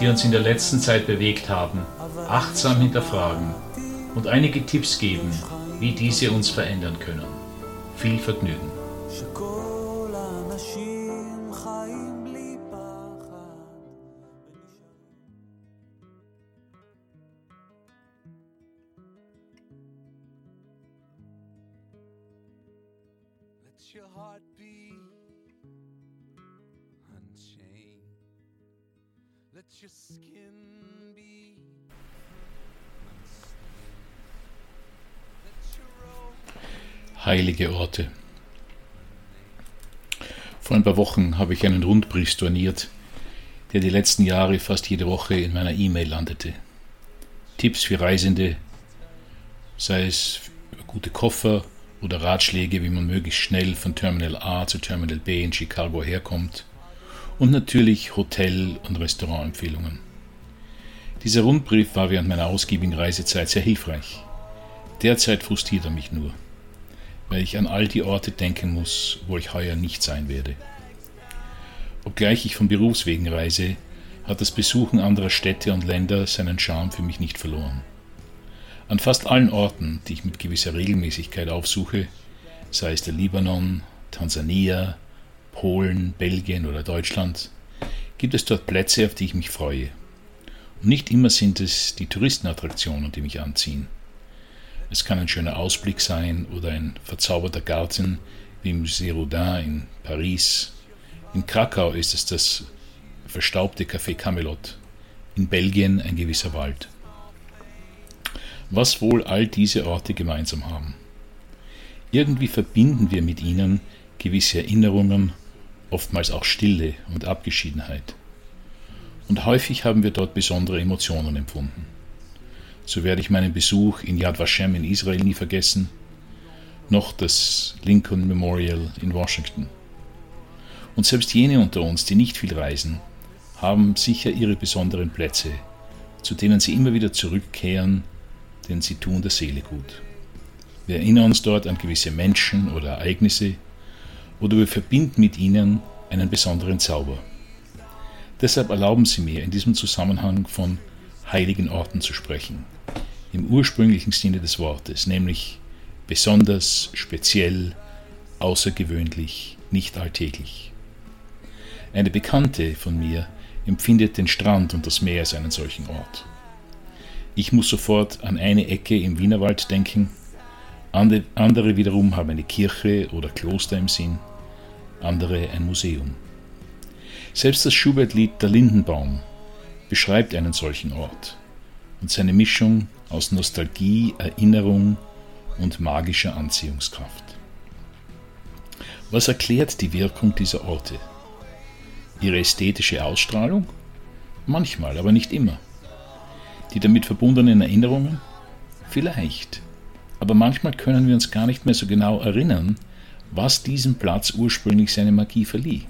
die uns in der letzten Zeit bewegt haben, achtsam hinterfragen und einige Tipps geben, wie diese uns verändern können. Viel Vergnügen. your heart Let your skin be Heilige Orte. Vor ein paar Wochen habe ich einen Rundbrief storniert, der die letzten Jahre fast jede Woche in meiner E-Mail landete. Tipps für Reisende, sei es gute Koffer oder Ratschläge, wie man möglichst schnell von Terminal A zu Terminal B in Chicago herkommt und natürlich Hotel- und Restaurantempfehlungen. Dieser Rundbrief war während meiner ausgiebigen Reisezeit sehr hilfreich. Derzeit frustriert er mich nur, weil ich an all die Orte denken muss, wo ich heuer nicht sein werde. Obgleich ich von Berufswegen reise, hat das Besuchen anderer Städte und Länder seinen Charme für mich nicht verloren. An fast allen Orten, die ich mit gewisser Regelmäßigkeit aufsuche, sei es der Libanon, Tansania, Polen, Belgien oder Deutschland, gibt es dort Plätze, auf die ich mich freue. Und nicht immer sind es die Touristenattraktionen, die mich anziehen. Es kann ein schöner Ausblick sein oder ein verzauberter Garten wie im Musée Rodin in Paris. In Krakau ist es das verstaubte Café Camelot. In Belgien ein gewisser Wald. Was wohl all diese Orte gemeinsam haben? Irgendwie verbinden wir mit ihnen gewisse Erinnerungen oftmals auch Stille und Abgeschiedenheit. Und häufig haben wir dort besondere Emotionen empfunden. So werde ich meinen Besuch in Yad Vashem in Israel nie vergessen, noch das Lincoln Memorial in Washington. Und selbst jene unter uns, die nicht viel reisen, haben sicher ihre besonderen Plätze, zu denen sie immer wieder zurückkehren, denn sie tun der Seele gut. Wir erinnern uns dort an gewisse Menschen oder Ereignisse, oder wir verbinden mit ihnen einen besonderen Zauber. Deshalb erlauben Sie mir in diesem Zusammenhang von heiligen Orten zu sprechen, im ursprünglichen Sinne des Wortes, nämlich besonders, speziell, außergewöhnlich, nicht alltäglich. Eine Bekannte von mir empfindet den Strand und das Meer als einen solchen Ort. Ich muss sofort an eine Ecke im Wienerwald denken, andere wiederum haben eine Kirche oder Kloster im Sinn, andere ein Museum. Selbst das Schubert-Lied Der Lindenbaum beschreibt einen solchen Ort und seine Mischung aus Nostalgie, Erinnerung und magischer Anziehungskraft. Was erklärt die Wirkung dieser Orte? Ihre ästhetische Ausstrahlung? Manchmal, aber nicht immer. Die damit verbundenen Erinnerungen? Vielleicht aber manchmal können wir uns gar nicht mehr so genau erinnern, was diesem Platz ursprünglich seine Magie verlieh.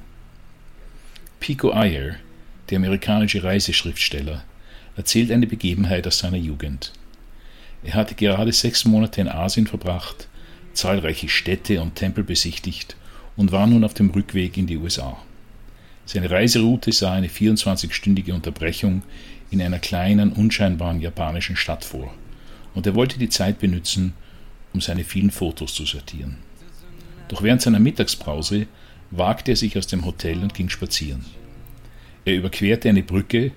Pico Iyer, der amerikanische Reiseschriftsteller, erzählt eine Begebenheit aus seiner Jugend. Er hatte gerade sechs Monate in Asien verbracht, zahlreiche Städte und Tempel besichtigt und war nun auf dem Rückweg in die USA. Seine Reiseroute sah eine 24-stündige Unterbrechung in einer kleinen, unscheinbaren japanischen Stadt vor und er wollte die Zeit benutzen, um seine vielen Fotos zu sortieren. Doch während seiner Mittagspause wagte er sich aus dem Hotel und ging spazieren. Er überquerte eine Brücke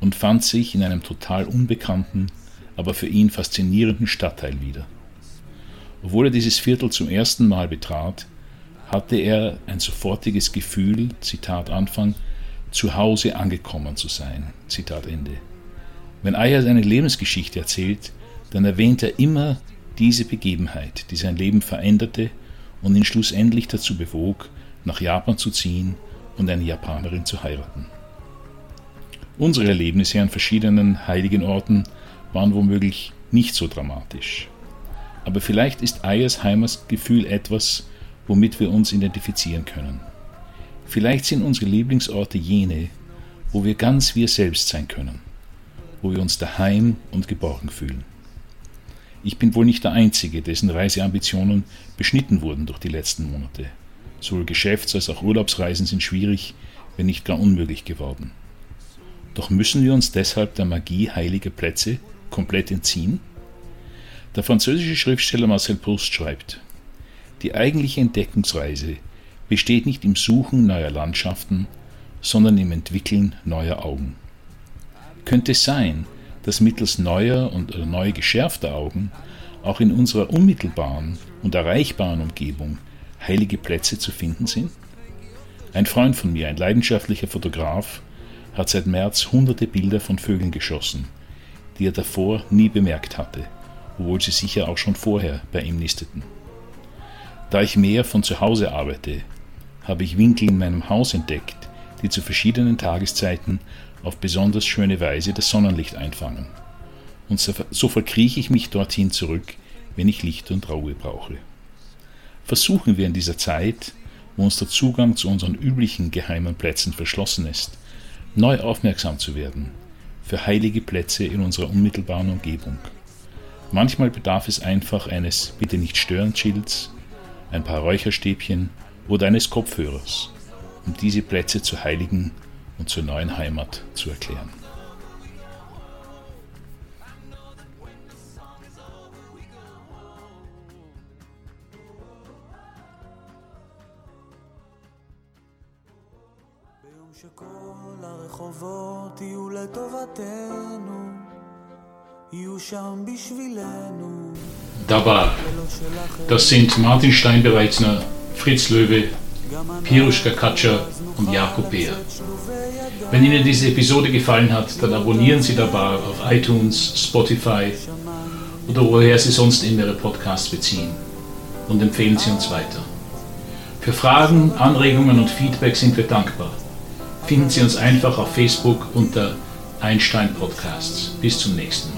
und fand sich in einem total unbekannten, aber für ihn faszinierenden Stadtteil wieder. Obwohl er dieses Viertel zum ersten Mal betrat, hatte er ein sofortiges Gefühl, Zitat Anfang, zu Hause angekommen zu sein. Zitat Ende. Wenn Ayer seine Lebensgeschichte erzählt, dann erwähnt er immer diese Begebenheit, die sein Leben veränderte und ihn schlussendlich dazu bewog, nach Japan zu ziehen und eine Japanerin zu heiraten. Unsere Erlebnisse an verschiedenen heiligen Orten waren womöglich nicht so dramatisch. Aber vielleicht ist Ayers Heimatgefühl etwas, womit wir uns identifizieren können. Vielleicht sind unsere Lieblingsorte jene, wo wir ganz wir selbst sein können, wo wir uns daheim und geborgen fühlen. Ich bin wohl nicht der Einzige, dessen Reiseambitionen beschnitten wurden durch die letzten Monate. Sowohl Geschäfts- als auch Urlaubsreisen sind schwierig, wenn nicht gar unmöglich geworden. Doch müssen wir uns deshalb der Magie heiliger Plätze komplett entziehen? Der französische Schriftsteller Marcel Proust schreibt, die eigentliche Entdeckungsreise besteht nicht im Suchen neuer Landschaften, sondern im Entwickeln neuer Augen. Könnte es sein, dass mittels neuer und neu geschärfter Augen auch in unserer unmittelbaren und erreichbaren Umgebung heilige Plätze zu finden sind? Ein Freund von mir, ein leidenschaftlicher Fotograf, hat seit März hunderte Bilder von Vögeln geschossen, die er davor nie bemerkt hatte, obwohl sie sicher auch schon vorher bei ihm nisteten. Da ich mehr von zu Hause arbeite, habe ich Winkel in meinem Haus entdeckt, die zu verschiedenen Tageszeiten auf besonders schöne Weise das Sonnenlicht einfangen. Und so verkrieche ich mich dorthin zurück, wenn ich Licht und Ruhe brauche. Versuchen wir in dieser Zeit, wo uns der Zugang zu unseren üblichen geheimen Plätzen verschlossen ist, neu aufmerksam zu werden für heilige Plätze in unserer unmittelbaren Umgebung. Manchmal bedarf es einfach eines Bitte nicht stören Schilds, ein paar Räucherstäbchen oder eines Kopfhörers, um diese Plätze zu heiligen und zur neuen Heimat zu erklären. Dabar, das sind Martin Steinbereitsner, Fritz Löwe, Piruschka Katscher und Jakob Beer. Wenn Ihnen diese Episode gefallen hat, dann abonnieren Sie dabei auf iTunes, Spotify oder woher Sie sonst immer Ihre Podcasts beziehen und empfehlen Sie uns weiter. Für Fragen, Anregungen und Feedback sind wir dankbar. Finden Sie uns einfach auf Facebook unter Einstein Podcasts. Bis zum nächsten Mal.